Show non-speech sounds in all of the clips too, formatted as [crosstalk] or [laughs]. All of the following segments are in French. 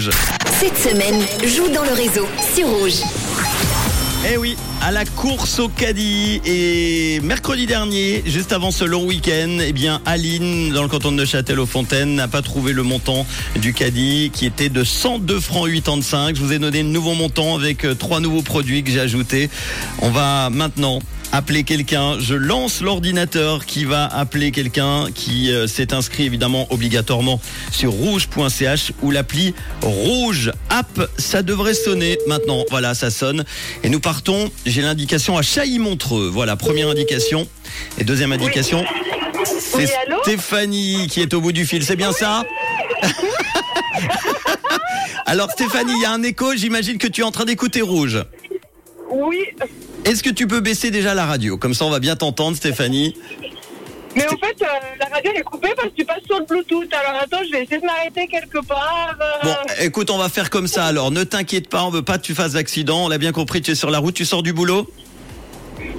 Rouge. Cette semaine, joue dans le réseau sur Rouge. Eh oui, à la course au caddie et mercredi dernier, juste avant ce long week-end, eh bien Aline, dans le canton de Neuchâtel aux Fontaines, n'a pas trouvé le montant du caddie qui était de 102 francs 85. Je vous ai donné le nouveau montant avec euh, trois nouveaux produits que j'ai ajoutés. On va maintenant appeler quelqu'un. Je lance l'ordinateur qui va appeler quelqu'un qui euh, s'est inscrit évidemment obligatoirement sur rouge.ch ou l'appli Rouge App. Ça devrait sonner maintenant. Voilà, ça sonne. Et nous partons. J'ai l'indication à Chailly-Montreux. Voilà, première indication. Et deuxième indication. C'est Oui, Stéphanie qui est au bout du fil. C'est bien ça [laughs] Alors Stéphanie, il y a un écho. J'imagine que tu es en train d'écouter Rouge. Oui, Est-ce que tu peux baisser déjà la radio? Comme ça, on va bien t'entendre, Stéphanie. mais en fait, euh, la radio elle est coupée parce que tu passes sur le Bluetooth. Alors attends, je vais essayer de m'arrêter quelque part. euh. Bon, écoute, on va faire comme ça. Alors, ne t'inquiète pas, on veut pas que tu fasses d'accident. On l'a bien compris, tu es sur la route, tu sors du boulot?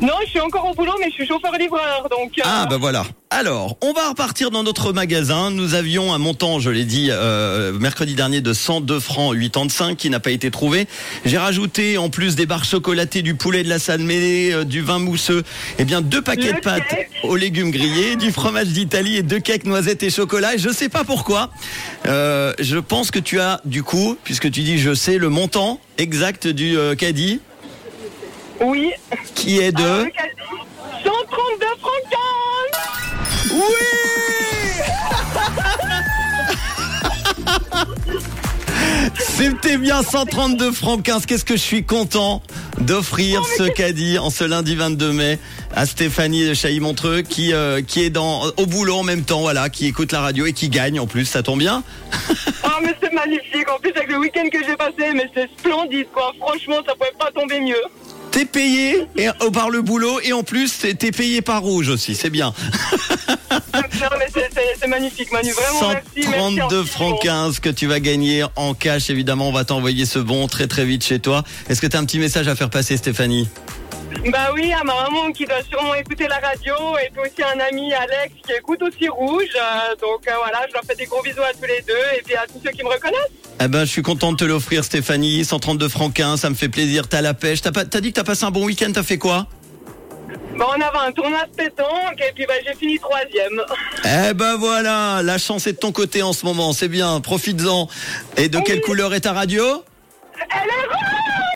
Non, je suis encore au boulot, mais je suis chauffeur-livreur, donc... euh, Ah, bah voilà. Alors, on va repartir dans notre magasin. Nous avions un montant, je l'ai dit, euh, mercredi dernier de 102 francs 85 qui n'a pas été trouvé. J'ai rajouté, en plus des barres chocolatées, du poulet de la salle mêlée, euh, du vin mousseux, eh bien, deux paquets Le de pâtes cake. aux légumes grillés, du fromage d'Italie et deux cakes noisettes et chocolat. Et je sais pas pourquoi. Euh, je pense que tu as, du coup, puisque tu dis je sais, le montant exact du caddie Oui. qui est de... Alors, le caddie, 132 francs 15 C'était bien 132 francs 15. Qu'est-ce que je suis content d'offrir ce caddie en ce lundi 22 mai à Stéphanie de Chailly-Montreux qui, euh, qui est dans, au boulot en même temps, voilà, qui écoute la radio et qui gagne en plus. Ça tombe bien [laughs] Oh, mais c'est magnifique. En plus, avec le week-end que j'ai passé, mais c'est splendide, quoi. Franchement, ça pouvait pas tomber mieux. T'es payé et, oh, par le boulot et en plus t'es payé par rouge aussi. C'est bien. [laughs] C'est- magnifique, Manu. Vraiment, merci. merci 132 infiniment. francs 15 que tu vas gagner en cash. Évidemment, on va t'envoyer ce bon très très vite chez toi. Est-ce que tu as un petit message à faire passer, Stéphanie? Bah oui, à ma maman qui doit sûrement écouter la radio et puis aussi un ami Alex qui écoute aussi Rouge. Euh, donc euh, voilà, je leur fais des gros bisous à tous les deux et puis à tous ceux qui me reconnaissent. Eh ben, je suis content de te l'offrir, Stéphanie. 132 francs 15, ça me fait plaisir. T'as la pêche. T'as pas, t'as dit que t'as passé un bon week-end. T'as fait quoi? Bon, on avait un tournoi de pétanque et puis bah, j'ai fini troisième. [laughs] Eh ben voilà, la chance est de ton côté en ce moment. C'est bien. Profites-en. Et de quelle couleur est ta radio? Elle est